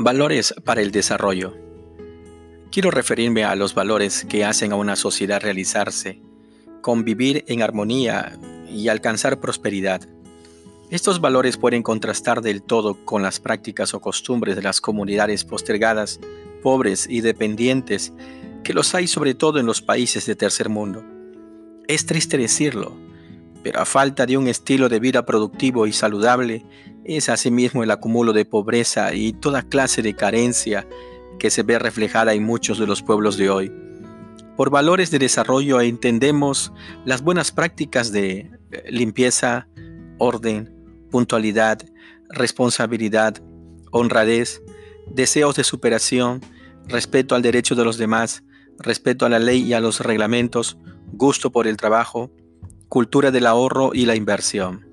Valores para el desarrollo. Quiero referirme a los valores que hacen a una sociedad realizarse, convivir en armonía y alcanzar prosperidad. Estos valores pueden contrastar del todo con las prácticas o costumbres de las comunidades postergadas, pobres y dependientes, que los hay sobre todo en los países de tercer mundo. Es triste decirlo, pero a falta de un estilo de vida productivo y saludable, es asimismo el acumulo de pobreza y toda clase de carencia que se ve reflejada en muchos de los pueblos de hoy. Por valores de desarrollo entendemos las buenas prácticas de eh, limpieza, orden, puntualidad, responsabilidad, honradez, deseos de superación, respeto al derecho de los demás, respeto a la ley y a los reglamentos, gusto por el trabajo, cultura del ahorro y la inversión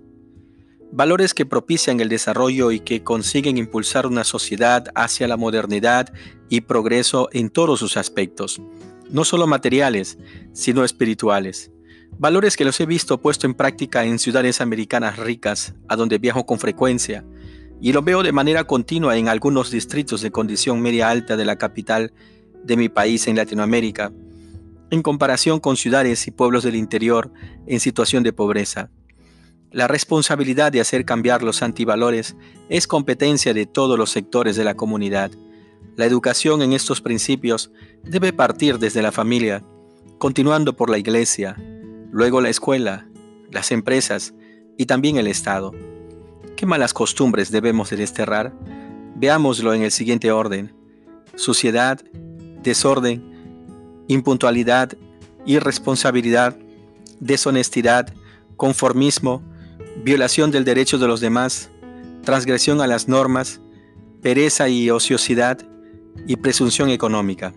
valores que propician el desarrollo y que consiguen impulsar una sociedad hacia la modernidad y progreso en todos sus aspectos, no solo materiales, sino espirituales. Valores que los he visto puesto en práctica en ciudades americanas ricas, a donde viajo con frecuencia, y lo veo de manera continua en algunos distritos de condición media alta de la capital de mi país en Latinoamérica, en comparación con ciudades y pueblos del interior en situación de pobreza. La responsabilidad de hacer cambiar los antivalores es competencia de todos los sectores de la comunidad. La educación en estos principios debe partir desde la familia, continuando por la iglesia, luego la escuela, las empresas y también el Estado. ¿Qué malas costumbres debemos de desterrar? Veámoslo en el siguiente orden. Suciedad, desorden, impuntualidad, irresponsabilidad, deshonestidad, conformismo, violación del derecho de los demás, transgresión a las normas, pereza y ociosidad y presunción económica.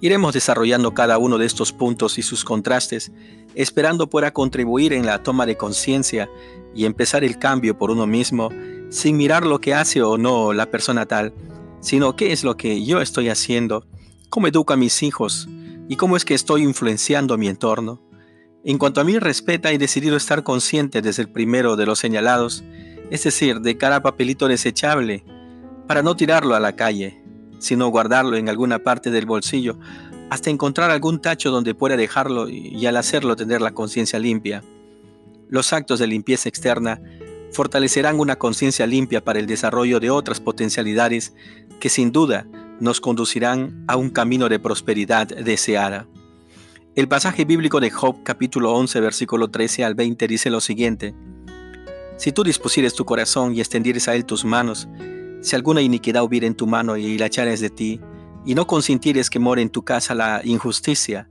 Iremos desarrollando cada uno de estos puntos y sus contrastes, esperando pueda contribuir en la toma de conciencia y empezar el cambio por uno mismo, sin mirar lo que hace o no la persona tal, sino qué es lo que yo estoy haciendo, cómo educo a mis hijos y cómo es que estoy influenciando mi entorno. En cuanto a mí respeta, he decidido estar consciente desde el primero de los señalados, es decir, de cada papelito desechable, para no tirarlo a la calle, sino guardarlo en alguna parte del bolsillo, hasta encontrar algún tacho donde pueda dejarlo y al hacerlo tener la conciencia limpia. Los actos de limpieza externa fortalecerán una conciencia limpia para el desarrollo de otras potencialidades que sin duda nos conducirán a un camino de prosperidad deseada. El pasaje bíblico de Job capítulo 11 versículo 13 al 20 dice lo siguiente. Si tú dispusieres tu corazón y extendieres a él tus manos, si alguna iniquidad hubiera en tu mano y la echares de ti, y no consintieres que more en tu casa la injusticia,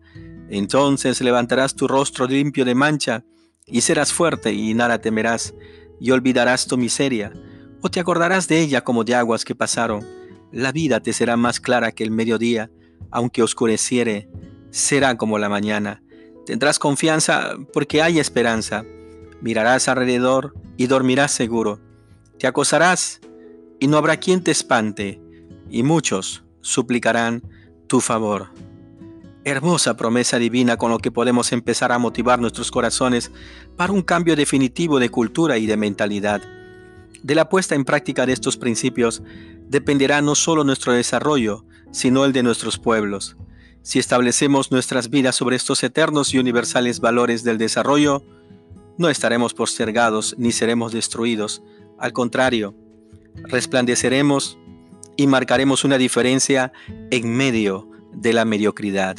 entonces levantarás tu rostro limpio de mancha, y serás fuerte y nada temerás, y olvidarás tu miseria, o te acordarás de ella como de aguas que pasaron. La vida te será más clara que el mediodía, aunque oscureciere será como la mañana. Tendrás confianza porque hay esperanza. Mirarás alrededor y dormirás seguro. Te acosarás y no habrá quien te espante, y muchos suplicarán tu favor. Hermosa promesa divina con lo que podemos empezar a motivar nuestros corazones para un cambio definitivo de cultura y de mentalidad. De la puesta en práctica de estos principios dependerá no solo nuestro desarrollo, sino el de nuestros pueblos. Si establecemos nuestras vidas sobre estos eternos y universales valores del desarrollo, no estaremos postergados ni seremos destruidos. Al contrario, resplandeceremos y marcaremos una diferencia en medio de la mediocridad.